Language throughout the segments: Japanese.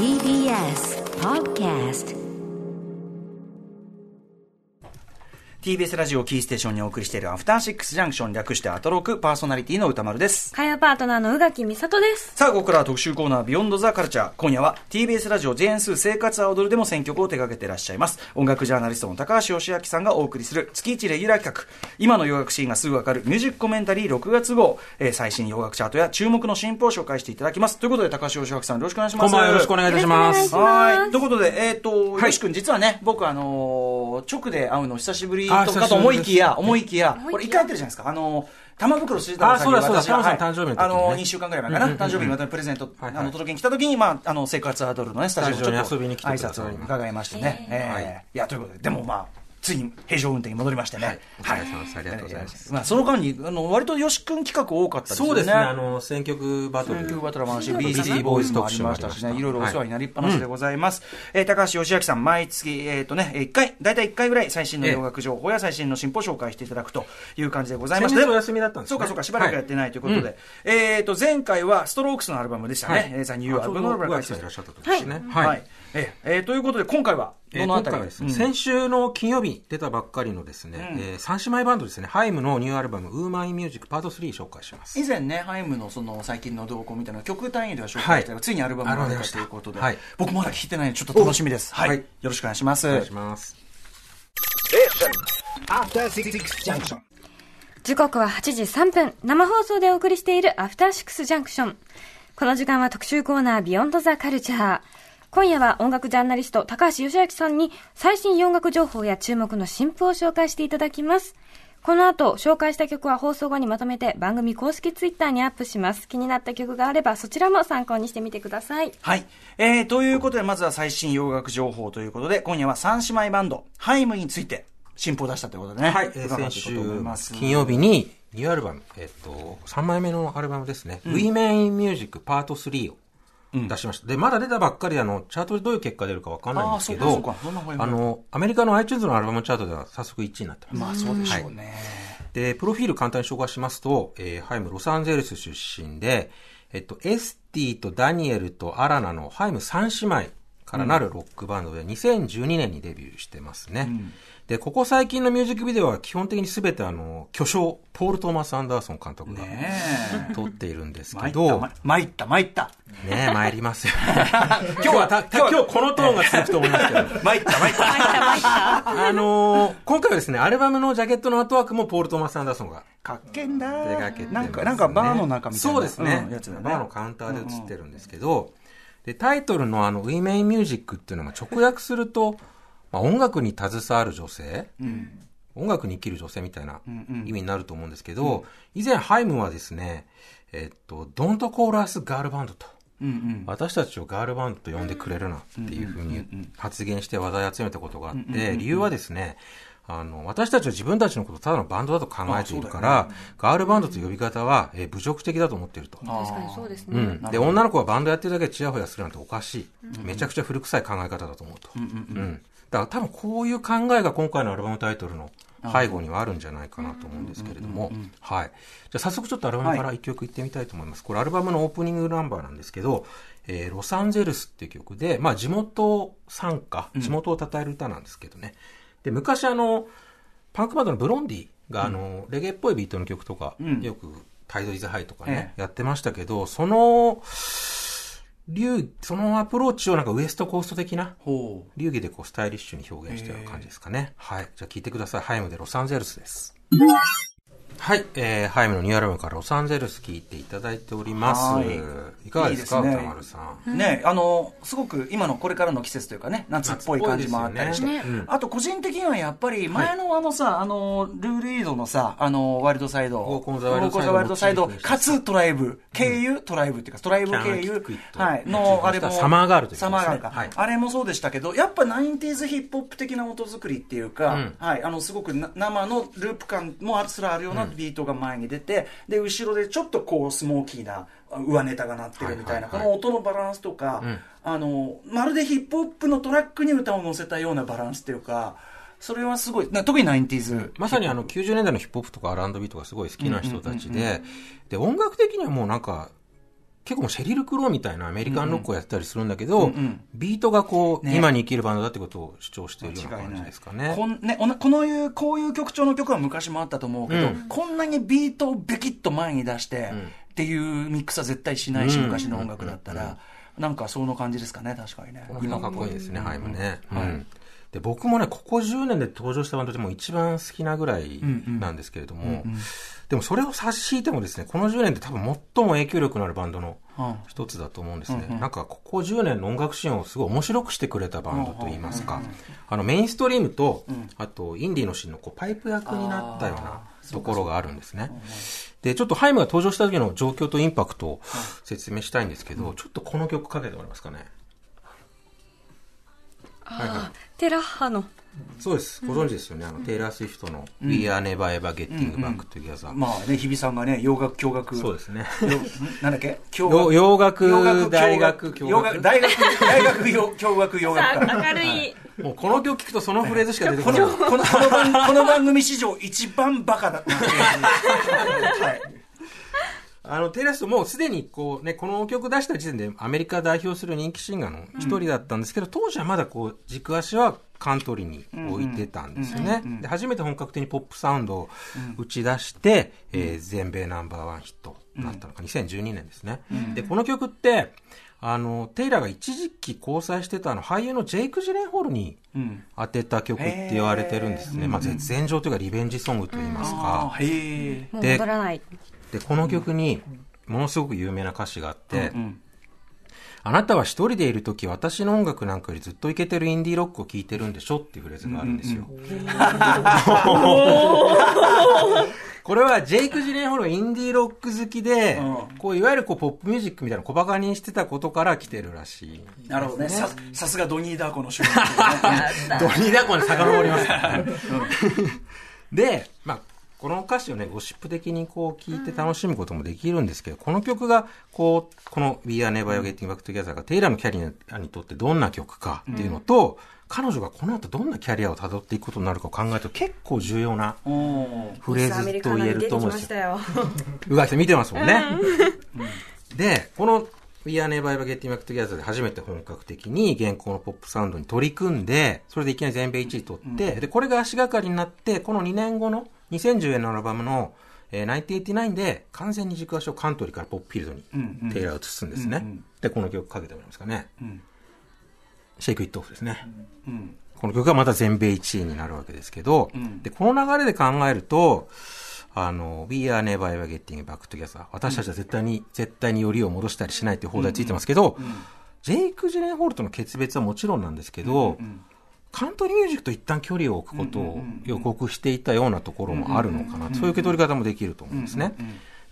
TBS Podcast TBS ラジオキーステーションにお送りしているアフターシックスジャンクション略してアトロクパーソナリティの歌丸です。火曜パートナーの宇垣美里です。さあ、ここからは特集コーナービヨンドザカルチャー。今夜は TBS ラジオ JN2 生活は踊るでも選曲を手掛けていらっしゃいます。音楽ジャーナリストの高橋義明さんがお送りする月1レギュラー企画。今の洋楽シーンがすぐわかるミュージックコメンタリー6月号。えー最新洋楽チャートや注目の新譜を紹介していただきます。ということで高橋義明さんよろしくお願いします。こんばんはよろしくお願いいたします。はい。ということで、えっ、と、はいよし君、実はね、僕、あのー直で会うの久しぶりとあかと思いきや、思いきや、これ一回やってるじゃないですか。あのー玉袋筋太郎さんにあそうだそうだ。私が玉さん誕生日のね。あのー、2週間ぐらい前かな、うんうんうん誕生日にまたプレゼント、はいはい。あの、届けに来た時に、まあ、あの、生活アドルのね、スタジオにに遊びに来て挨拶を伺いましてね。えー。はいいや、ということで、でもまあ、ついに平常運転に戻りましてね。お疲れ様ですありがとうございますまあ、その間に、あの、割とよし君企画多かったですよね。そうですね、あの、選曲バトル。選曲バトルもあるし、ビ BT ボーイズもありましたしね、いろいろお世話になりっぱなしでございます。えー高橋義明さん、毎月、えっ、とね、1回、大体1回ぐらい最新の洋楽情報や最新の進歩を紹介していただくという感じでございまして。お休みだったんですねそうかそうか、しばらくやってないということで。えっ、と、前回はストロークスのアルバムでしたね。はいえーザ・ニューアルバムのアルバム宇垣さんいらっしゃった時ですね。はい。えということで、今回は、えー今どのあたり？回はですね、先週の金曜日に出たばっかりのですね、えー三姉妹バンドですね、ハイムのニューアルバム、 Women in Music Part 3紹介します。以前ね、ハイムのその最近の動向みたいな曲単位では紹介したけど、はいついにアルバムが出たということで、はい僕まだ聴いてないのでちょっと楽しみです。はい。はいよろしくお願いします。お願いします。時刻は8時3分、生放送でお送りしているアフターシックスジャンクション。この時間は特集コーナービヨンドザカルチャー。今夜は音楽ジャーナリスト高橋義明さんに最新洋楽情報や注目の新譜を紹介していただきます。この後、紹介した曲は放送後にまとめて番組公式ツイッターにアップします。気になった曲があればそちらも参考にしてみてください。はい。えー、ということで、まずは最新洋楽情報ということで、今夜は三姉妹バンド、ハイムについて、新譜を出したということでね。はい、えー先週末金曜日にニューアルバム、えっと、3枚目のアルバムですね、 Women in Music Part 3を出しました。で、まだ出たばっかりであの、チャートでどういう結果出るかわかんないんですけど、あの、アメリカの iTunes のアルバムチャートでは早速1位になってます。まあ、そうでしょうね。で、プロフィール簡単に紹介しますと、えーハイムロサンゼルス出身で、えっと、エスティとダニエルとアラナのハイム3姉妹からなるロックバンドで、2012年にデビューしてますね。で、ここ最近のミュージックビデオは基本的に全てあの、巨匠、ポール・トーマス・アンダーソン監督が。撮っているんです参った、けど、ま参った、参った。ねえ、参りますよ。今日はた、た今日このトーンが続くと思いますけど。参った、参った。あのー今回はですね、アルバムのジャケットのアートワークもポール・トーマス・アンダーソンがかっけんだ手掛けてなんか、なんかバーの中みたいな。そうですね。うんやつだね。バーのカウンターで映ってるんですけど、で、タイトルのあの、ウィメインミュージックっていうのが直訳すると、まあ、音楽に携わる女性、音楽に生きる女性みたいな意味になると思うんですけど、以前ハイムはですね、えっと、ドントコーラスガールバンドと。うんうん。私たちをガールバンドと呼んでくれるなっていうふうに発言して話題を集めたことがあって、理由はですね、あの、私たちは自分たちのことをただのバンドだと考えているから、ガールバンドという呼び方は、えー侮辱的だと思っていると。確かにそうですね。うん。で、女の子はバンドやってるだけでチヤホヤするなんておかしい。めちゃくちゃ古臭い考え方だと思うと。うん。だから多分こういう考えが今回のアルバムタイトルの背後にはあるんじゃないかなと思うんですけれども。はい。じゃあ早速ちょっとアルバムから一曲いってみたいと思います。これアルバムのオープニングナンバーなんですけど、えーロサンゼルスっていう曲で、まあ地元参加、地元を称える歌なんですけどね。で、昔あの、パンクバンドのブロンディが、あの、レゲエっぽいビートの曲とか、んよく、 Tide Is High とかね、えやってましたけど、その、流、そのアプローチをなんかウエストコースト的な。流儀でこうスタイリッシュに表現したような感じですかね。はい。じゃあ聞いてください。ハイムでロサンゼルスです。はい。えー、ハイムのニューアルバムからロサンゼルス聞いていただいております。はい。いかがですかいいですね。歌丸さん？ねあの、すごく今のこれからの季節というかね、夏っぽい感じもあったりして。ね。あと個人的にはやっぱり前のあのさ、あの、ルールイードのさ、あの、ワイルドサイド。ウォークオンザワイルドサイドかつトライブ、経由、トライブっていうか、トライブ経由はい、の、あれも。サマーガールというサマーガールか、はい。あれもそうでしたけど、やっぱ 90s ヒップホップ的な音作りっていうか、うん。はい、あの、すごくな生のループ感もあすらあるようなビートが前に出て、で、後ろでちょっとこう、スモーキーな上ネタが鳴ってるみたいな、この音のバランスとか、ん。あの、まるでヒップホップのトラックに歌を乗せたようなバランスっていうか、それはすごい、な特に 90s。まさにあの90年代のヒップホップとか R&B とかすごい好きな人たちで、で、音楽的にはもうなんか、結構もうシェリル・クローみたいなアメリカンロックをやってたりするんだけど、ビートがこう、ね。今に生きるバンドだってことを主張しているような感じですかね。こんねおなこのいうこういう曲調の曲は昔もあったと思うけど、うん。こんなにビートをベキッと前に出して、ん。っていうミックスは絶対しないし、うん昔の音楽だったら、なんかその感じですかね確かにね。この辺がかっこいいですね、ハイムね。はい。うんで僕もね、ここ10年で登場したバンドでもう一番好きなぐらいなんですけれども、でもそれを差し引いてもですね、この10年で多分最も影響力のあるバンドのうん一つだと思うんですね。うんうん。なんかここ10年の音楽シーンをすごい面白くしてくれたバンドといいますか、あのメインストリームと、あとインディーのシーンのこうパイプ役になったようなところがあるんですね。で、ちょっとハイムが登場した時の状況とインパクトを説明したいんですけど、ちょっとこの曲かけてもらえますかね。ああ、テラッハの。そうです。ご存知ですよね。あの、テイラー・スウィフトの We Are Never Ever Getting Back Together。まあね日比さんがね洋楽共学そうですね。なんだっけ？洋楽洋楽大学共洋楽大学大学洋共学洋楽科明るい。もうこの曲聞くとそのフレーズしか出てここない。のこのこの番この番組史上一番バカだった はいあの、テイラー・スウィフトもうすでにこうね、この曲出した時点でアメリカ代表する人気シンガーの一人だったんですけど、当時はまだこう、軸足はカントリーに置いてたんですよね。で、初めて本格的にポップサウンドを打ち出して、えー全米ナンバーワンヒットになったのが2012年ですね。で、この曲って、あの、テイラーが一時期交際してたあの俳優のジェイク・ジレンホールにうん当てた曲って言われてるんですね。まあ、絶前場というかリベンジソングといいますか。あーへえもう戻らない。で、この曲に、ものすごく有名な歌詞があって、うんあなたは一人でいるとき、私の音楽なんかよりずっとイケてるインディーロックを聴いてるんでしょっていうフレーズがあるんですよ。これはジェイク・ジレンホールがインディーロック好きで、うん。こういわゆるこうポップミュージックみたいな小馬鹿にしてたことから来てるらしい。なるほどね。ささすがドニー・ダーコの主演ですね。ドニーダコに遡ります。からね。で、まあ、この歌詞をね、ゴシップ的にこう聞いて楽しむこともできるんですけど、この曲が、こう、この We Are Never Getting Back Together がテイラーのキャリアにとってどんな曲かっていうのと、彼女がこの後どんなキャリアを辿っていくことになるかを考えると結構重要なフレーズと言えると思うんですよ。よ。うがいさん見てますもんね。で、この We Are Never Ever Getting Back Together で初めて本格的に現行のポップサウンドに取り組んで、それでいきなり全米1位取って、で、これが足がかりになって、この2年後の2010年のアルバムの、えー、1989で完全に軸足をカントリーからポップフィールドにテイラーを移すんですね。うんうんで、この曲かけてもらえますかね。んシェイクイットオフですね。うんこの曲がまた全米1位になるわけですけど、んで、この流れで考えると、あの、We are never ever getting back together. 私たちは絶対に、絶対によりを戻したりしないっていう放題ついてますけど、ジェイク・ジレンホールとの決別はもちろんなんですけど、カントリーミュージックと一旦距離を置くことを予告していたようなところもあるのかな。そういう受け取り方もできると思うんですね。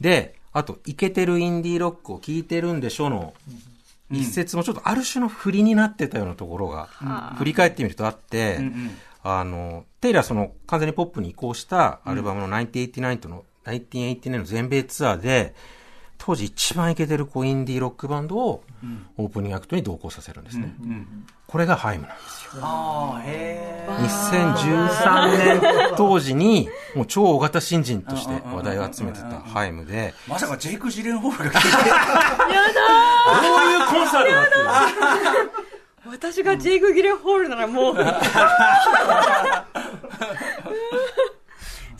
で、あと、イケてるインディーロックを聴いてるんでしょの、一節もちょっとある種の振りになってたようなところが、振り返ってみるとあって、あの、テイラーその完全にポップに移行したアルバムの1989との、1989年の全米ツアーで、当時一番イケてるこうインディーロックバンドをオープニングアクトに同行させるんですね。これがハイムなんですよ。ああへえ2013年当時に、もう超大型新人として話題を集めてたハイムで、まさかジェイク・ジレンホールが来て どういうコンサートだっていう。私がジェイク・ギレンホールならもう、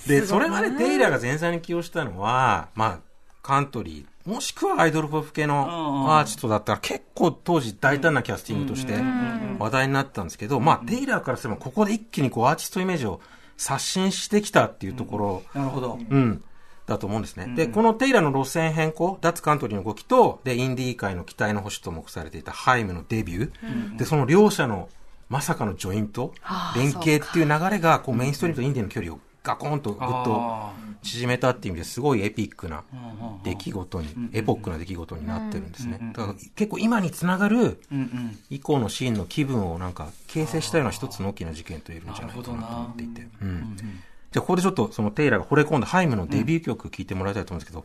で、それまでテイラーが前座に起用したのは、まあ、カントリー、もしくはアイドルポップ系のアーティストだったら結構当時大胆なキャスティングとして話題になったんですけど、まあ、テイラーからすればここで一気にこうアーティストイメージを刷新してきたっていうところ、なるほど。うん。だと思うんですね。で、このテイラーの路線変更、脱カントリーの動きと、で、インディー界の期待の星と目されていたハイムのデビュー、で、その両者のまさかのジョイント、連携っていう流れが、こう、メインストリームとインディーの距離をガコンとぐっとあ縮めたっていう意味ですごいエピックな出来事に、エポックな出来事になってるんですね。だから結構今につながる以降のシーンの気分をなんか形成したような一つの大きな事件と言えるんじゃないかなと思っていて。うんじゃあここでちょっとそのテイラーが惚れ込んだハイムのデビュー曲聴いてもらいたいと思うんですけど、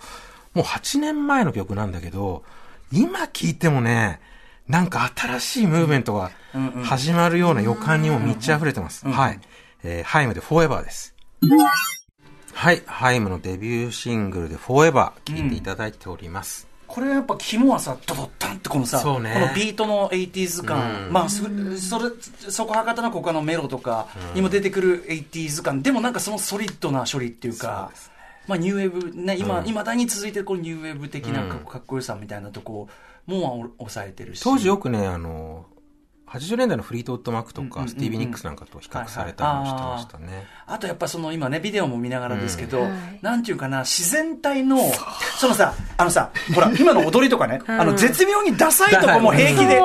もう8年前の曲なんだけど、今聴いてもね、なんか新しいムーブメントが始まるような予感にも満ち溢れてます。はい。えーハイムでフォーエバーです。はい。ハイムのデビューシングルでフォーエバー聴いていただいております。これやっぱ肝はさドドッタンってこのさね。このビートの 80s 感、うん。まあそそれそこはかとなく他のメロとかにも出てくる 80s 感。でもなんかそのソリッドな処理っていうかまあニューウェーブね今、うん。いまだに続いてるこのニューウェーブ的なかかっこよさみたいなとこも抑えてるし。当時よくね、あの、80年代のフリートウッドマックとか、スティービー・ニックスなんかと比較されたのをしてましたね。あとやっぱその今ね、ビデオも見ながらですけど、うん。はい。なんていうかな、自然体の、そのさ、あのさ、ほら、今の踊りとかね、うん。あの、絶妙にダサいとこも平気で、で、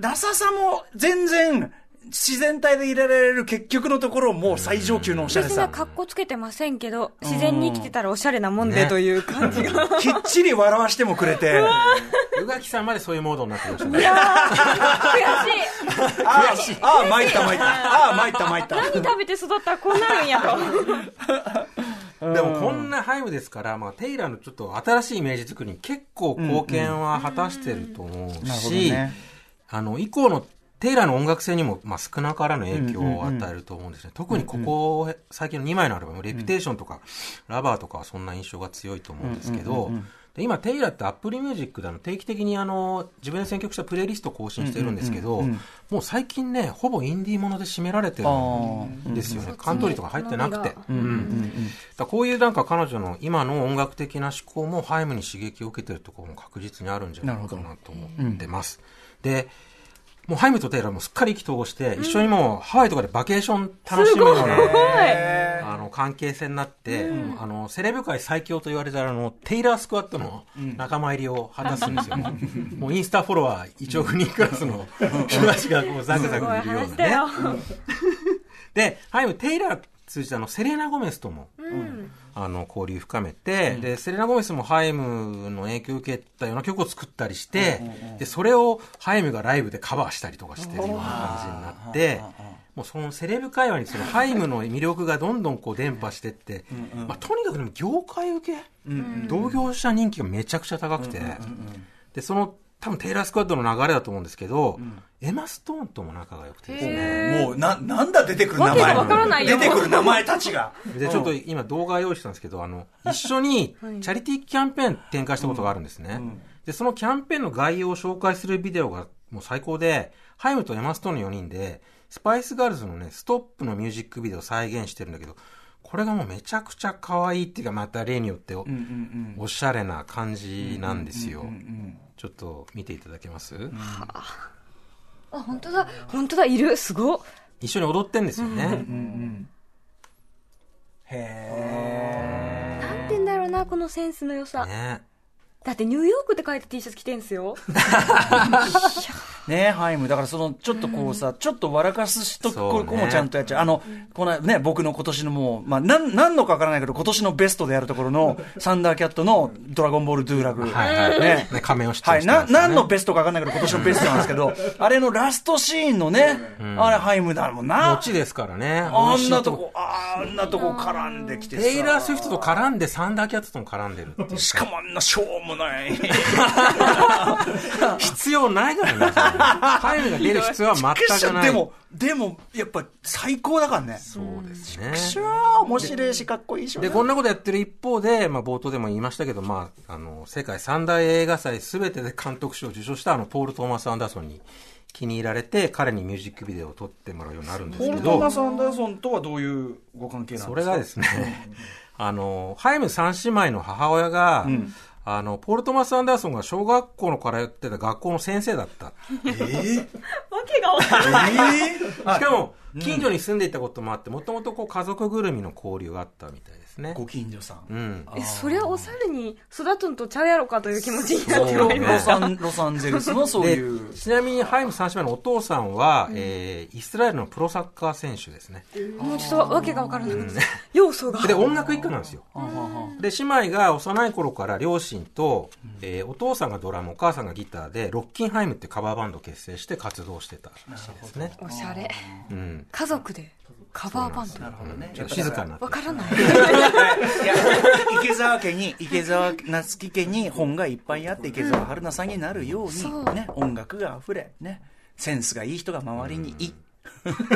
ダサさも全然、自然体でいられる結局のところも最上級のおしゃれさ。別に格好つけてませんけど、自然に生きてたらおしゃれなもんでねという感じが。きっちり笑わしてもくれて、宇垣さんまでそういうモードになってましたね。悔しい。ああ、ああ、参った参った。ああ、参った参った。何食べて育ったらこうなるんやと。でもこんなハイムですから、まあ、テイラーのちょっと新しいイメージ作りに結構貢献は果たしてると思うし、ね。あの、以降のテイラーの音楽性にも、まあ、少なからぬ影響を与えると思うんですね。特にここ、最近の2枚のアルバム、レピュテーションとか、ラバーとかはそんな印象が強いと思うんですけど、で今、テイラーってアップルミュージックであの定期的にあの自分で選曲したプレイリストを更新してるんですけど、うんうんうんうんもう最近ね、ほぼインディーもので占められてるんですよね。カントリーとか入ってなくて。うんうんうんだこういうなんか彼女の今の音楽的な志向もハイムに刺激を受けてるところも確実にあるんじゃないかなと思ってます。で、もうハイムとテイラーもすっかり意気投合して、一緒にもうハワイとかでバケーション楽しむような、あの関係性になって、あのセレブ界最強と言われたあのテイラースクワッドの仲間入りを果たすんですよ。もうインスタフォロワー1億人クラスの 人たちがこうザクザクいるようなね。で、ハイム、テイラー通じてあのセレーナ・ゴメスとも、あの交流深めて、でセレナ・ゴメスもハイムの影響を受けたような曲を作ったりして、でそれをハイムがライブでカバーしたりとかしてるような感じになって、もうそのセレブ界隈にそのハイムの魅力がどんどんこう伝播してって、まあ、とにかくでも業界受け、同業者人気がめちゃくちゃ高くて、でその多分テイラースクワッドの流れだと思うんですけど、エマ・ストーンとも仲が良くてですね、もう、な、なんだ出てくる名わけが前。わからないよ。出てくる名前たちが。で、ちょっと今動画用意したんですけど、あの、一緒にチャリティーキャンペーン展開したことがあるんですね。で、そのキャンペーンの概要を紹介するビデオがもう最高で、ハイムとエマストーンの4人で、スパイスガールズのね、ストップのミュージックビデオを再現してるんだけど、これがもうめちゃくちゃ可愛いっていうか、また例によってお,、おしゃれな感じなんですよ。ちょっと見ていただけます、あ、本当だ。本当だ、いる。すごっ。一緒に踊ってんですよね。へなんて言うんだろうな、このセンスの良さ。ねだってニューヨークって書いた T シャツ着てんすよ。え。ねえ、ハイム。だからその、ちょっとこうさ、ちょっと笑かす人、そうねこれもちゃんとやっちゃう。あの、このね、僕の今年のもう、まあ、なん、なんのかわからないけど、今年のベストでやるところの、サンダーキャットのドラゴンボールドゥーラグ。はいはい。ねね、仮面を出はい、な、演してますよね何のベストかわかんないけど、今年のベストなんですけど、あれのラストシーンのね、あれハイムだもんな。持ちですからね。あんなとこ、あんなとこ絡んできてさ。テイラー・スウィフトと絡んで、サンダーキャットとも絡んでる。しかもあんなしょうもない。必要ないからね。ハイムが出る必要は全くない。でも、でも、やっぱ最高だからね。そうですね。しゃー、面白いし、かっこいいし。で、こんなことやってる一方で、まあ、冒頭でも言いましたけど、まあ、あの、世界三大映画祭すべてで監督賞を受賞したあの、ポール・トーマス・アンダーソンに気に入られて、彼にミュージックビデオを撮ってもらうようになるんですけポール・トーマど、ス・アンダーソンとはどういうご関係なんですか？それがですね、あの、ハイム三姉妹の母親が、あの、ポール・トーマス・アンダーソンが小学校のからやってた学校の先生だった。えー、わけがわかんない。えー、しかも、近所に住んでいたこともあって、もともとこう家族ぐるみの交流があったみたいですね。ご近所さん。うん。え、そりゃお猿に育つんとちゃうやろかという気持ちになってそうまいりましロサン、ロサンゼルスのそうでいう。ちなみにハイム三姉妹のお父さんは、えーイスラエルのプロサッカー選手ですね。た。もうちょっとわけがわからないです。要素が。で、音楽一家なんですよ。で、姉妹が幼い頃から両親と、えーお父さんがドラム、お母さんがギターで、ロッキンハイムってカバーバンドを結成して活動してたらしいですね。おしゃれ。うん。家族でカバーバンド。なるほどね。ちょっと静かになわからない。いや、池澤家に、池澤夏樹家に本がいっぱいあって、池澤春菜さんになるように、ね、音楽が溢れ、ね、センスがいい人が周りにい、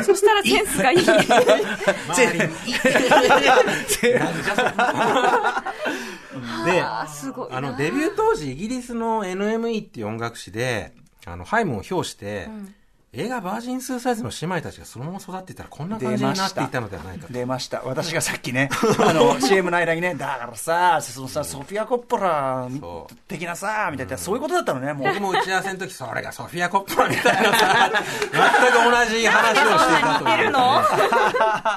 そしたらセンスがいい。で、あの、デビュー当時、イギリスの NME っていう音楽誌で、あの、ハイムを評して、映画バージンスーサイズの姉妹たちがそのまま育っていたらこんな感じになっていたのではないかと。出ました。私がさっきね あの CM の間にねだからさそのさソフィア・コッポラ的なさみたいなそういうことだったのねもう。僕も打ち合わせの時、それがソフィア・コッポラみたいなさ、全く同じ話をしていたという、ね。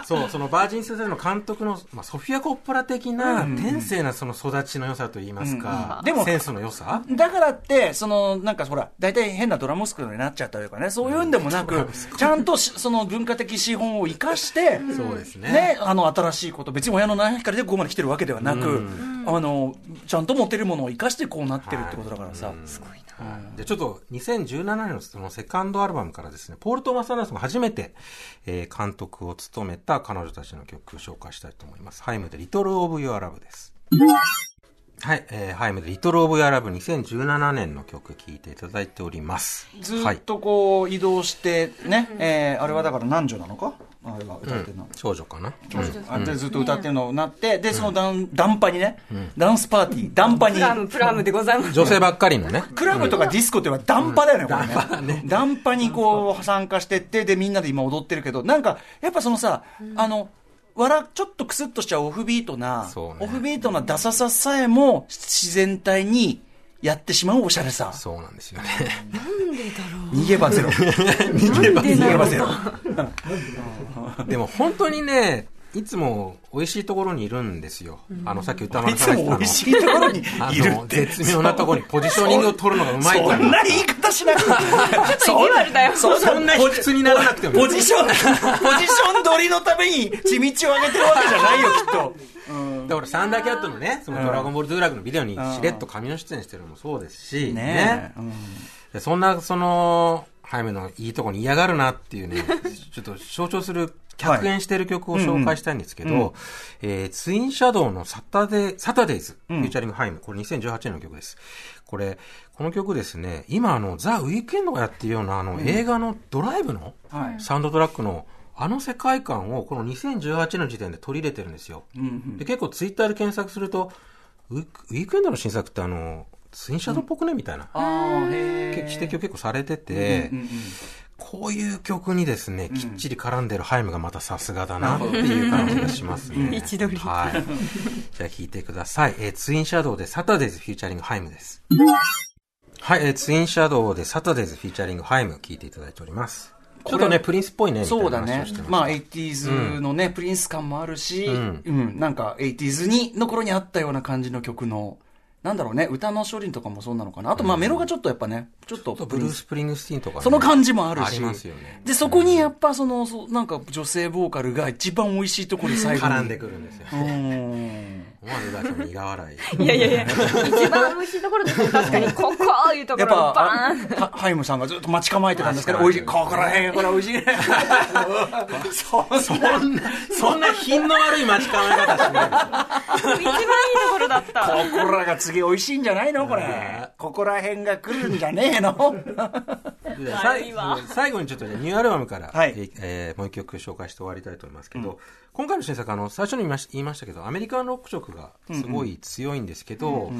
そう、そのバージンスーサイズの監督の、まあ、ソフィア・コッポラ的な天性なその育ちの良さといいますか、うん。でもセンスの良さ。だからって、その、なんかほら、大体変なドラムスクールになっちゃったというかね、そういうんでもなく、ちゃんとしその文化的資本を生かして、そうですねね、あの、新しいこと、別に親の七光でここまで来てるわけではなく、あの、ちゃんと持ってるものを生かしてこうなってるってことだからさ。すごいな。でちょっと2017年のそのセカンドアルバムからですね、ポール・トーマス・アンダーソンが初めて、えー監督を務めた彼女たちの曲を紹介したいと思います。ハイムでリトル・オブ・ユア・ラブです。はい、えーハイムでリトル・オブ・ユア・ラブ2017年の曲聴いていただいております。ずっはい。とこう移動してね、えーあれはだから男女なのか？あれは歌ってるの。少女かな、あでずっと歌ってるのになって、で、そのダンダンパにね、ダンスパーティー、ダンパにプ、ラム、プラムでございます。女性ばっかりのね。クラブとかディスコっていうのはダンパだよね、これね。ダンパにこう参加してって、で、みんなで今踊ってるけど、なんか、やっぱそのさ、あの、笑、ちょっとクスッとしちゃうオフビートな、ねオフビートなダサささえも自然体にやってしまうおしゃれさ。そうなんですよね。逃げ場ゼロ。逃げ場 逃げ場ゼロ。でも本当にね、いつも美味しいところにいるんですよ。あの、さっき歌丸いさんが言ってたつも美味しいところにいるって。絶妙なところにポジショニングを取るのがうまいとそいうんな言い方しなくて。ちょっと意地悪だよ。そんな卑屈にならなくても。いいポジション、ポジション取りのために地道を上げてるわけじゃないよ、きっと。だからサンダーキャットのね、そのドラゴンボールドゥーラグのビデオにしれっと髪の出演してるのもそうですし、ね。うん。でそんな、その、ハイメのいいとこに嫌がるなっていうね、ちょっと象徴する、客演してる曲を紹介したいんですけど、ツインシャドウのサタデー、サタデイズ、フューチャリングハイム、これ2018年の曲です。これ、この曲ですね、今あの、ザ・ウィークエンドがやってるようなあの、映画のドライブのはい。サウンドトラックのあの世界観をこの2018の時点で取り入れてるんですよ。で結構ツイッターで検索すると、ウィークエンドの新作ってあの、ツインシャドウっぽくね？みたいな。あーへー。指摘を結構されてて、うんうんうんこういう曲にですね、きっちり絡んでるハイムがまたさすがだなっていう感じがしますね。位置取りはい。じゃあ聴いてください。えーツインシャドウでサタデーズフューチャリングハイムです。はい、えーツインシャドウでサタデーズフューチャリングハイム聴いていただいております。ちょっとね、プリンスっぽいね、そうだね話をして。まあ、ま 80s のね、プリンス感もあるし、ううんん、なんか 80s に、の頃にあったような感じの曲の、なんだろうね、歌の処理とかもそうなのかな。あと、まあ、メロがちょっとやっぱね、ちょっとす。ブルース・スプリングスティーンとかね、その感じもあるし。ありますよね。で、そこにやっぱその、そなんか女性ボーカルが一番美味しいところで最後に。絡んでくるんですよ。うん。思わずだけど苦笑い。いやいやいや、一番美味しいところですね。確かに、ここいうとこやっぱ、ろをバあーン。はハイムさんがずっと待ち構えてたんですけど、美味しい。ここら辺、これ美味しいね。そそんな、そんな品の悪い待ち構え方しない。一番いいところだった。ここらが次美味しいんじゃないの？これ。ここら辺が来るんじゃねえの？最最後にちょっとね、ニューアルバムから、はいええーもう一曲紹介して終わりたいと思いますけど、今回の新作、あの、最初に言いましたけど、アメリカンロック色がすごい強いんですけど、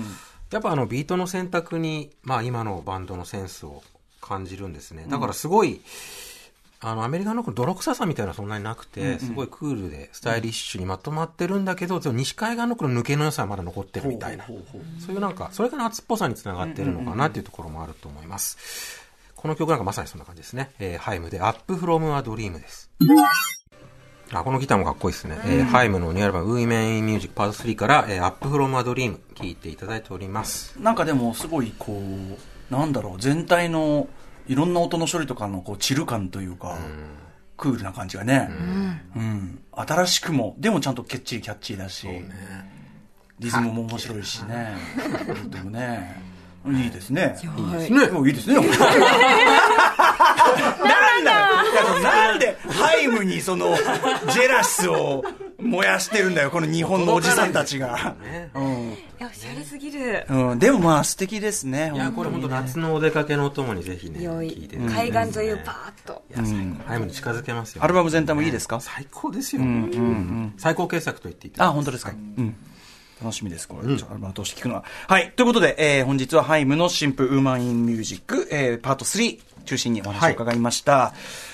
やっぱあの、ビートの選択に、まあ今のバンドのセンスを感じるんですね。だからすごい、あの、アメリカンロックの泥臭さみたいなのはそんなになくて、すごいクールで、スタイリッシュにまとまってるんだけど、でも西海岸ロックの抜けの良さはまだ残ってるみたいな。そういうなんか、それが夏っぽさにつながってるのかなっていうところもあると思います。この曲なんかまさにそんな感じですね。えーハイムで Up From a Dream です。あ、このギターもかっこいいですね。えーハイムのニューアルバム Women in Music Part 3から、えー、Up From a Dream 聴いていただいております。なんかでもすごいこう、なんだろう、全体のいろんな音の処理とかのこうチル感というか、クールな感じがね、うん。新しくも、でもちゃんときっちりキャッチーだし、リズムも面白いしね、でもね、いいですね。はいね、もういいですね。で、ハイムにその、ジェラスを燃やしてるんだよ、この日本のおじさんたちが。ね。うん。いや、おしゃれすぎる。うん、でもまあ素敵ですね。いや、これ本当ね夏のお出かけのお供にぜひね、良い聞いて。海岸沿いをパーッと。いや、最高。ハイムに近づけますよ。アルバム全体もいいですか？最高ですよ。最高傑作と言っていいあ、本当ですか？うん。楽しみです、これ。アルバム通して聞くのは。はい。ということで、えー本日はハイムの新譜ウーマンインミュージック、えーパート3中心にお話を伺いました。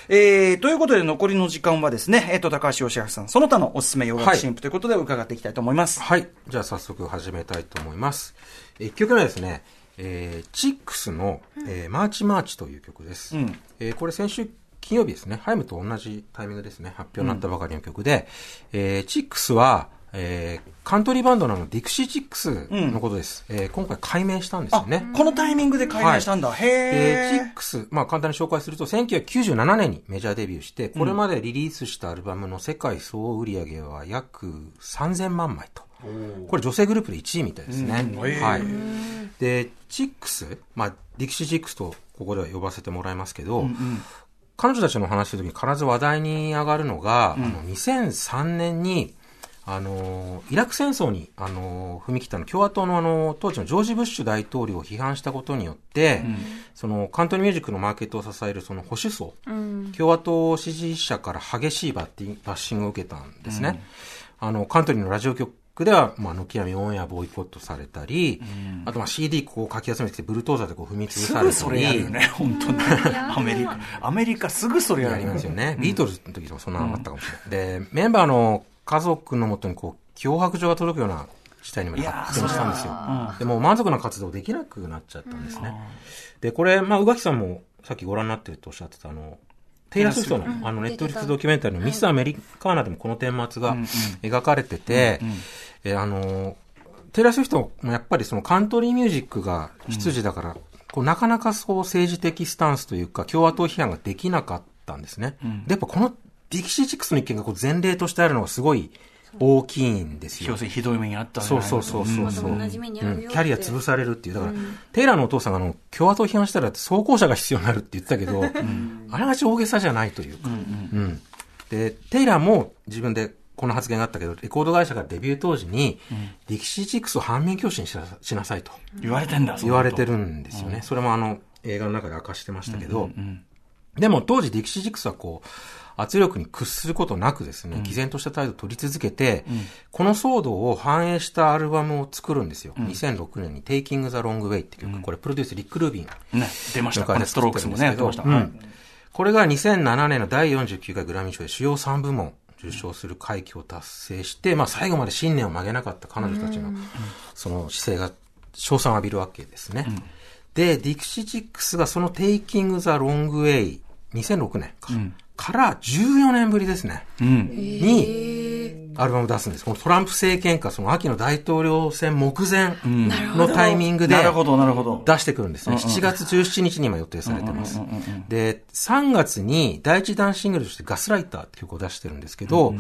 えーということで、残りの時間はですね、えっ、と、高橋芳朗さん、その他のおすすめ洋楽新譜ということで伺っていきたいと思います。はい。じゃあ早速始めたいと思います。1曲目はですね、えーチックスの、えーマーチマーチという曲です。うんえーこれ先週金曜日ですね、ハイムと同じタイミングですね、発表になったばかりの曲で、えーチックスは、えーカントリーバンドのディクシーチックスのことです。えー今回改名したんですよあね。、このタイミングで改名したんだ。で、へー。チックス、まあ簡単に紹介すると、1997年にメジャーデビューして、これまでリリースしたアルバムの世界総売上は約3000万枚と。これ女性グループで1位みたいですね。うんはい。で、チックス、まあ、ディキシーチックスとここでは呼ばせてもらいますけど、彼女たちの話するときに必ず話題に上がるのが、あの2003年に、あのイラク戦争に、あの踏み切ったの共和党のあの当時のジョージ・ブッシュ大統領を批判したことによって、そのカントリーミュージックのマーケットを支えるその保守層、共和党支持者から激しいバッティンバッシングを受けたんですね。あのカントリーのラジオ局では、まあ、軒並みオンエアボイコットされたり、あとまあ CD こうかき集めてきてブルトーザーでこう踏み潰すされたぐそれやるね、本当に。アメリカ。アメリカすぐそれやるありますよね。ビートルズの時とかそんなのあったかもしれない。で、メンバーの家族のもとにこう、脅迫状が届くような事態にまで発展したんですよ。でもう満足な活動できなくなっちゃったんですね。で、これ、まあ、宇垣さんもさっきご覧になってるとおっしゃってた、あの、テイラー・スウィフトの、あの、ネットフリックスドキュメンタリーのミス・アメリカーナでもこの顛末が描かれてて、え、あの、テイラー・スウィフトもやっぱりそのカントリーミュージックが出自だから、こうなかなかそう政治的スタンスというか、共和党批判ができなかったんですね。で、やっぱこのディキシーチックスの意見がこう前例としてあるのがすごい大きいんですよ。要。するにひどい目にあったそうそうそうそうそう、うん。キャリア潰されるっていう。だから、テイラーのお父さんがあの、共和党批判したら装甲車が必要になるって言ってたけど、あれがち大げさじゃないという。か、うん。で、テイラーも自分でこの発言があったけど、レコード会社がデビュー当時に、ディキシーチックスを反面教師にしなしなさいと。言われてんだ、言われてる。るんですよね。それもあの、映画の中で明かしてましたけど、でも当時ディキシーチックスはこう、圧力に屈することなくですね、毅然とした態度を取り続けて、この騒動を反映したアルバムを作るんですよ。2006年に Taking the Long Way って曲、これプロデュースリック・ルービン。ね、出ました。の会でストロークスもね、やってました。うん。はいこれが2007年の第49回グラミー賞で主要3部門受賞する快挙を達成して、まあ最後まで信念を曲げなかった彼女たちの、その姿勢が賞賛を浴びるわけですね。で、ディクシーチックスがその Taking the Long Way 2006年か、から14年ぶりですね。うん。に、アルバムを出すんです。このトランプ政権下、その秋の大統領選目前のタイミングでなるほど、なるほど。出してくるんですね。7月17日に今予定されてます。で、3月に第一弾シングルとしてガスライターって曲を出してるんですけど、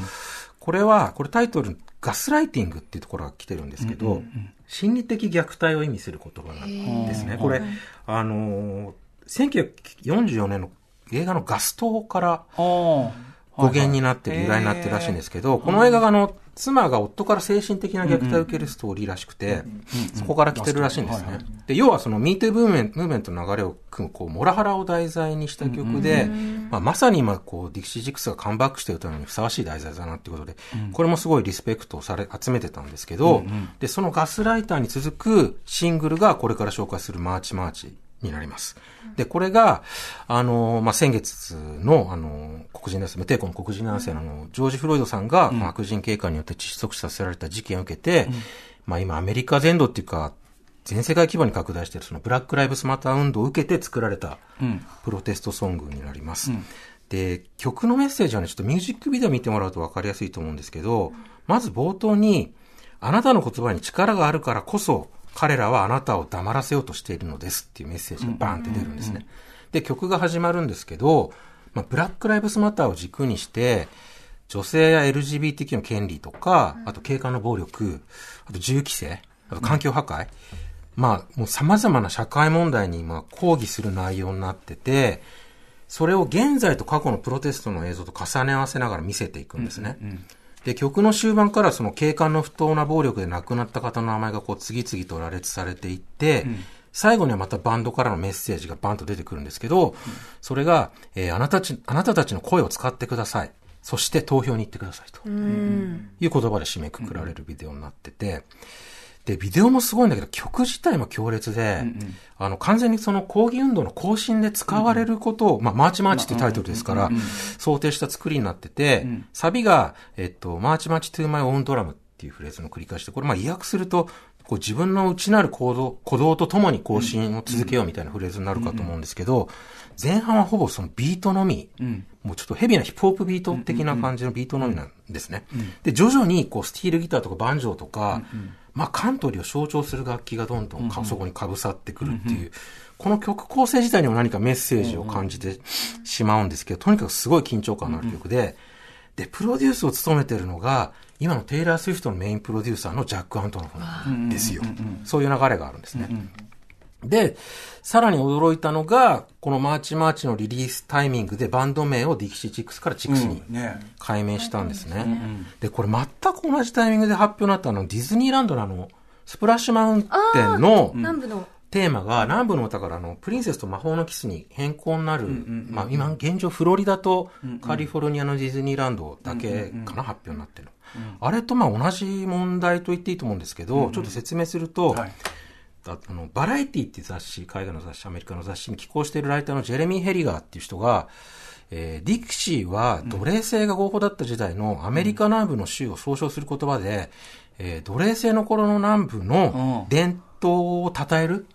これは、これタイトル、ガスライティングっていうところが来てるんですけど、心理的虐待を意味する言葉なんですね。これ、あのー、1944年の映画のガス灯から語源になってる、由来になってるらしいんですけど、この映画があの、妻が夫から精神的な虐待を受けるストーリーらしくて、そこから来てるらしいんですね。で、要はその、ミートゥームーメントの流れを汲む、こう、モラハラを題材にした曲で、まあ、まさに今、こう、ディクシー・チックスがカムバックして歌うのにふさわしい題材だなっていうことで、これもすごいリスペクトをされ、集めてたんですけど、で、そのガスライターに続くシングルがこれから紹介するマーチマーチになります。で、これが、あの、まあ、先月の、あの、黒人男性、無抵抗の黒人男性のあの、ジョージ・フロイドさんが、まあ白人警官によって窒息死させられた事件を受けて、まあ、今アメリカ全土っていうか、全世界規模に拡大しているそのブラック・ライブスマター運動を受けて作られたプロテストソングになります。で、曲のメッセージはね、ちょっとミュージックビデオ見てもらうと分かりやすいと思うんですけど、まず冒頭に、あなたの言葉に力があるからこそ、彼らはあなたを黙らせようとしているのですっていうメッセージがバーンって出るんですね。で、曲が始まるんですけど、まあ、ブラック・ライブスマターを軸にして、女性や LGBTQ の権利とか、あと警官の暴力、あと銃規制、あと環境破壊、まあ、もう様々な社会問題に今抗議する内容になってて、それを現在と過去のプロテストの映像と重ね合わせながら見せていくんですね。で、曲の終盤からその警官の不当な暴力で亡くなった方の名前がこう次々と羅列されていって、最後にはまたバンドからのメッセージがバンと出てくるんですけど、それが、えーあなたたち、あなたたちの声を使ってください。そして投票に行ってくださいと。うん。いう言葉で締めくくられるビデオになってて、で、ビデオもすごいんだけど、曲自体も強烈で、あの、完全にその抗議運動の行進で使われることを、まあ、マーチマーチっていうタイトルですから、想定した作りになってて、サビが、えっと、 March march to my own drum っていうフレーズの繰り返しで、これ、まあ、意訳すると、こう自分の内なる行動、鼓動とともに行進を続けようみたいなフレーズになるかと思うんですけど、前半はほぼそのビートのみ、もうちょっとヘビーなヒップホップビート的な感じのビートのみなんですね。で、徐々にこうスティールギターとかバンジョーとか、まあカントリーを象徴する楽器がどんどんかそこにかぶさってくるっていう、この曲構成自体にも何かメッセージを感じてしまうんですけど、とにかくすごい緊張感のある曲で、で、プロデュースを務めてるのが、今のテイラー・スウィフトのメインプロデューサーのジャック・アントノフなんですよ。そういう流れがあるんですね。で、さらに驚いたのが、このマーチマーチのリリースタイミングでバンド名をディキシーチックスからチックスにね。改名したんですね。で、これ全く同じタイミングで発表になったのはディズニーランドのあの、スプラッシュマウンテンの南部の。テーマが南部の歌からあの、プリンセスと魔法のキスに変更になる、まあ今現状フロリダとカリフォルニアのディズニーランドだけかな、発表になってるの。あれとまあ同じ問題と言っていいと思うんですけど、ちょっと説明すると、はいああの、バラエティっていう雑誌、海外の雑誌、アメリカの雑誌に寄稿しているライターのジェレミー・ヘリガーっていう人が、えーディクシーは奴隷制が合法だった時代のアメリカ南部の州を総称する言葉で、えー奴隷制の頃の南部の伝統を称える、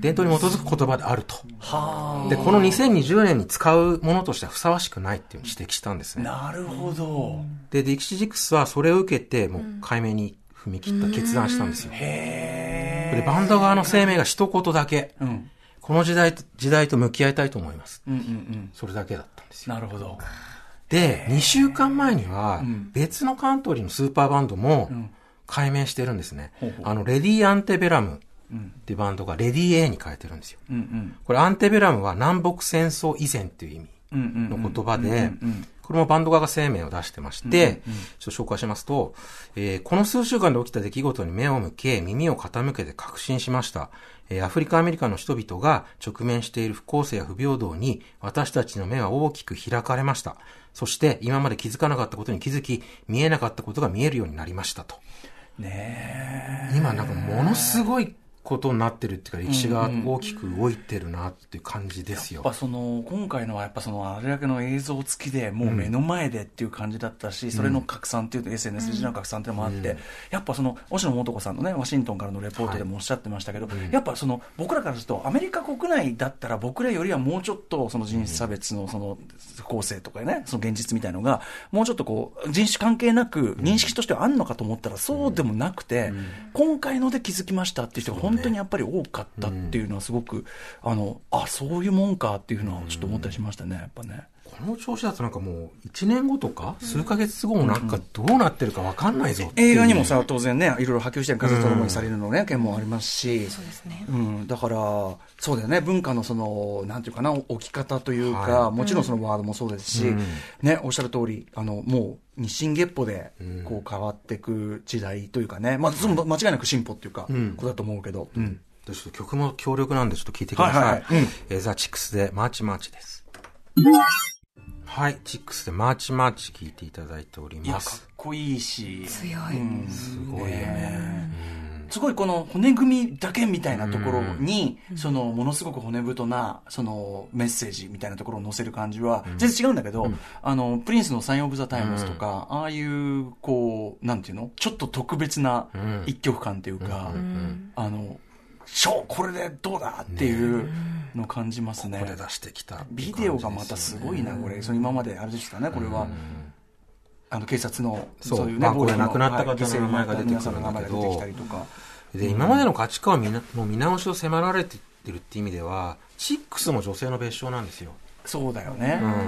伝統に基づく言葉であると。はで、この2020年に使うものとしてはふさわしくないっていう指摘したんですあね。なるほど。で、ディクシー・ジックスはそれを受けて、もう解明に踏み切った、決断したんですよ。へで、バンド側の声明が一言だけ、えうん。この時代と、時代と向き合いたいと思います。うんうんうん。それだけだったんですよ。なるほど。で、2週間前には、別のカントリーのスーパーバンドも、改名してるんですね。ほうほう。あの、レディ・アンテベラムっていうバンドが、レディ A に変えてるんですよ。うんうん。これ、アンテベラムは南北戦争以前っていう意味の言葉で、これもバンド側が声明を出してまして、ちょっと紹介しますと、えーこの数週間で起きた出来事に目を向け、耳を傾けて確信しました。えーアフリカ、アメリカの人々が直面している不公正や不平等に、私たちの目は大きく開かれました。そして、今まで気づかなかったことに気づき、見えなかったことが見えるようになりましたと。ね今なんかものすごいことになってるっていうか、歴史が大きく動いてるなっていう感じですよ。やっぱ。その今回のはやっぱそのあれだけの映像付きでもう目の前でっていう感じだったし、それの拡散っていうと SNS での拡散っていうのもあって、やっぱその星野素子さんのねワシントンからのレポートでもおっしゃってましたけど、やっぱその僕らからするとアメリカ国内だったら僕らよりはもうちょっとその人種差別のその不公正とかねその現実みたいのがもうちょっとこう人種関係なく認識としてはあるのかと思ったらそうでもなくて、今回ので気づきましたっていう人が本当にやっぱり多かったっていうのはすごく、あのあそういうもんかっていうのはちょっと思ったりしましたねやっぱね。この調子だとなんかもう1年後とか数ヶ月後もなんかどうなってるかわかんないぞっていう。映画にもさ、当然ね、いろいろ波及してる風と共にされるのね、件もありますし、そうですね。うん、だから、そうだよね、文化のその、なんていうかな、置き方というか、はもちろんそのワードもそうですし、うん。ね、おっしゃる通り、あの、もう、日進月歩で、こう変わっていく時代というかね、まあ、間違いなく進歩っていうか、んことだと思うけど、うん。ちょっと曲も強力なんでちょっと聞いてください。はいはいはいうんえーザ・チックスでマーチマーチです。はい、チックスでマーチマーチ聞いていただいておりいや、かっます。こいいし、強い。うんすごいよね。すごいこの骨組みだけみたいなところに、そのものすごく骨太なそのメッセージみたいなところを載せる感じは全然違うんだけど、あのプリンスのサイン・オブ・ザ・タイムズとか、ああいうこうなんていうの？ちょっと特別なうん。一曲感っていうか、うん。あのショーこれでどうだ？っていうのを感じますね。これ出してきたビデオがまたすごいなこれ。その今まであれでしたねこれは、あの警察のそういうねまあこれ暴力の亡くなった方の名前が出てくるんだけど。で、今までの価値観を見なの見直しを迫られてるっていう意味では、チックスも女性の別称なんですよ。そうだよね。うんうんう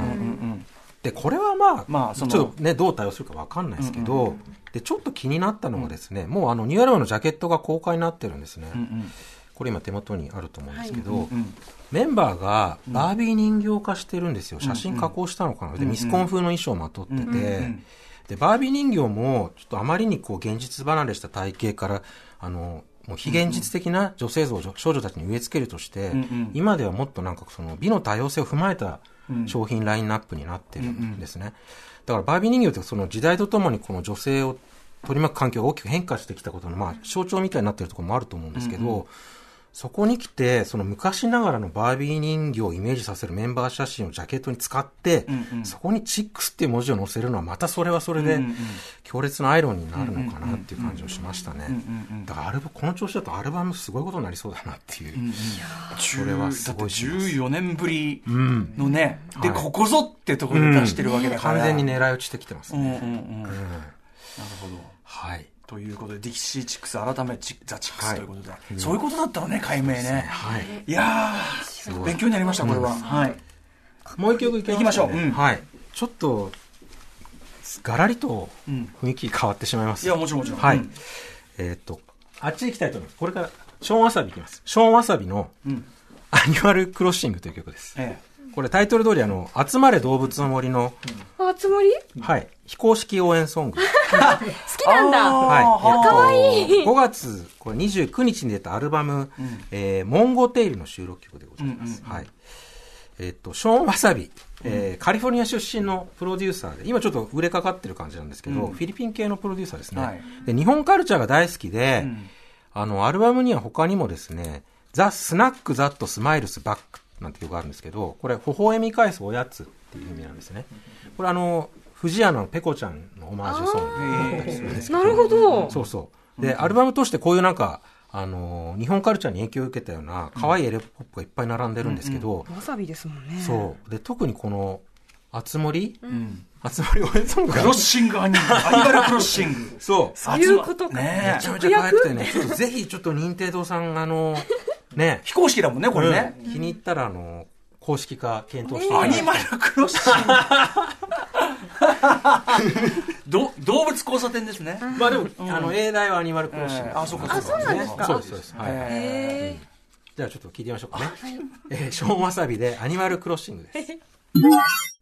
んで、これはまあ、まあちょっとね、どう対応するかわかんないですけど、で、ちょっと気になったのがですね、もうあの、ニューアルバムのジャケットが公開になってるんですね。うんうんこれ今手元にあると思うんですけど、うんうんメンバーがバービー人形化してるんですよ。写真加工したのかな。で、うんミスコン風の衣装をまとってて、うんうんで、バービー人形も、ちょっとあまりにこう現実離れした体型から、あの、もう非現実的な女性像を少女たちに植え付けるとして、今ではもっとなんかその美の多様性を踏まえた商品ラインナップになってるんですね。だからバービー人形ってその時代とともにこの女性を取り巻く環境が大きく変化してきたことのまあ象徴みたいになってるところもあると思うんですけど、そこに来て、その昔ながらのバービー人形をイメージさせるメンバー写真をジャケットに使って、そこにチックスっていう文字を載せるのはまたそれはそれで強烈なアイロンになるのかなっていう感じをしましたね。だからアルバこの調子だとアルバムすごいことになりそうだなっていう。それはすごいす14年ぶりのね、で、はいここぞってところで出してるわけだから。完全に狙い撃ちしてきてますうんうんね。うん。なるうんほど。はい。ということで、ディキシーチックス、改めチザ・チックスはいということで、そういうことだったのね、解明ね。はい。いやー、勉強になりました、これは。はい。もう一曲いき行きましょううんはい。ちょっと、ガラリとうん雰囲気変わってしまいます。いや、もちろんもちろん。はい。うんえーっと、あっち行きたいと思います。これから、ショーン・ワサビ行きます。ショーン・ワサビの、うんアニマル・クロッシングという曲です。えこれタイトル通りあの、集まれ動物の森の、あ、つもり？はい、非公式応援ソング。好きなんだ。はい。かわいい5月、これ29日に出たアルバム、えーモンゴテイルの収録曲でございます。はい。えっと、ショーン・ワサビ、えーカリフォルニア出身のプロデューサーで、今ちょっと売れかかってる感じなんですけど、フィリピン系のプロデューサーですね。はいで日本カルチャーが大好きで、んあの、アルバムには他にもですね、ザ・スナック・ザット・スマイルス・バックなんて曲があるんですけど、これ、微笑み返すおやつっていう意味なんですね。これあの、藤屋のペコちゃんのオマージュソングだったりするんですけどなるほど。そうそう。で、アルバムとしてこういうなんか、あのー日本カルチャーに影響を受けたような可愛いエレポップがいっぱい並んでるんですけど、わさびですもんね。そう。で、特にこの、あつ森んあつ森応援ソングがクロッシングアニマル、アニマルクロッシング。そう。そういうことか。ねめちゃめちゃ可愛くてね、ちょっとぜひちょっと任天堂さん、あの、ね、非公式だもんね、これね。うん気に入ったら、あの、公式化検討していアニマルクロッシング。ど動物交差点ですね。まあでも、あの、英題はアニマルクロッシング。えーあそうかあそうなんですかそうです、そうです。はい。じゃあちょっと聞いてみましょうかね。えーショーンわさびでアニマルクロッシングです。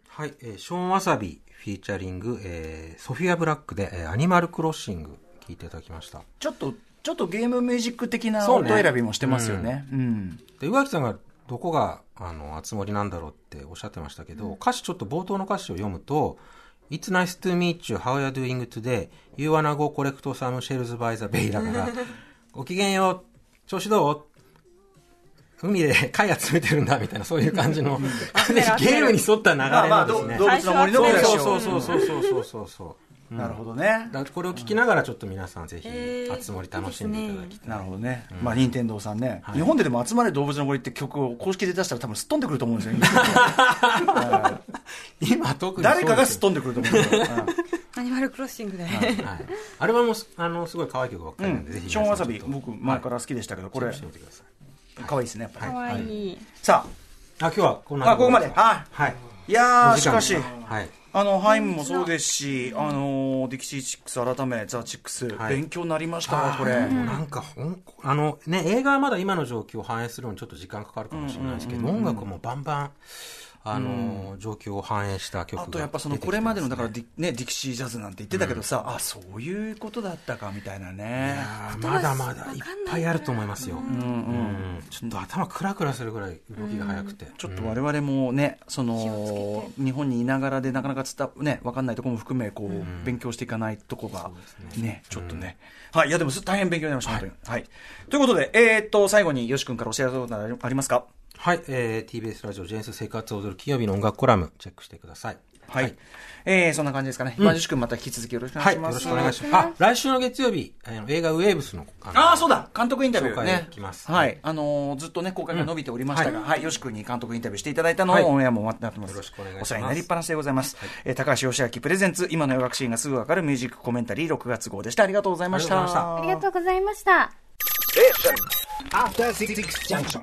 はい、えーショーンわさびフィーチャリング、えーソフィア・ブラックで、えーアニマルクロッシング聞いていただきました。ーちょっと、ちょっとゲームミュージック的な音選びもしてますよね。うん。で、宇垣さんがどこが、あの、あつ森なんだろうっておっしゃってましたけど、歌詞ちょっと冒頭の歌詞を読むと、It's nice to meet you, how are you doing today? You wanna go collect some shells by the bay. だから、ごきげんよう、調子どう？海で貝集めてるんだみたいなそういう感じの ゲームに沿った流れまあまあ、のですね、ど動物の森のそうそうそうそうそうそうそうなるほどね。これを聞きながらちょっと皆さんぜひへー。あつ森楽しんでいただきたい。なるほどね。まあ、任天堂さんね、はい。日本ででも集まれ動物の森って曲を公式で出したら多分すっ飛んでくると思うんですよ。今特に誰かがすっっ飛んでくると思う。ん。ですよ。アニマルクロッシングで。はい、アルバムもすあのすごい可愛い曲ばっかりなんで、ぜひショーンわさび、僕前から好きでしたけど、これ。チェックし、てみてください。可愛いですね、やっぱ。り。かわい。い。さあ。今日はこんなあ、あ、ここまで。あ、はい。いやしかし、はいあの、ハイムもそうですし、あのー、ディキシーチックス改め、ザ・チックス、はい。勉強になりましたわ、これ。もうなんかほんあのね映画はまだ今の状況を反映するのにちょっと時間かかるかもしれないですけど、音楽もバンバンあの、状況を反映した曲があとやっぱそのこれまでのだからディ,、ね、ディキシージャズなんて言ってたけどさ、あそういうことだったかみたいなね。いやーまだまだいっぱいあると思いますよ、うんちょっと頭クラクラするぐらい動きが速くて、ちょっと我々もね、その日本にいながらでなかなか伝わね分かんないところも含めこう、勉強していかないとこがね。ちょっとね、はいいやでもす大変勉強になりました、本当に。はい。ということでえーっと最後によし君からお知らせことありますか？はい、えー、TBS ラジオジェンス生活を踊る金曜日の音楽コラムチェックしてくださいはい、えーそんな感じですかね、まあよし君また引き続きよろしくお願はいい、します、よろしくお願いします。あ、来週の月曜日、あの映画ウェーブスの、あのああ、そうだ監督インタビューねできますはい。あのーずっとね、公開が伸びておりましたが、うんはい。よし君に監督インタビューしていただいたのを、はいオンエアも待ってます。よろしくお願いしますお世話になりっぱなしでございます。えー高橋義明プレゼンツ、今の洋楽シーンがすぐわかるミュージックコメンタリー6月号でした。ありがとうございました。ありがとうございましたありがとうございました。After Six Junction.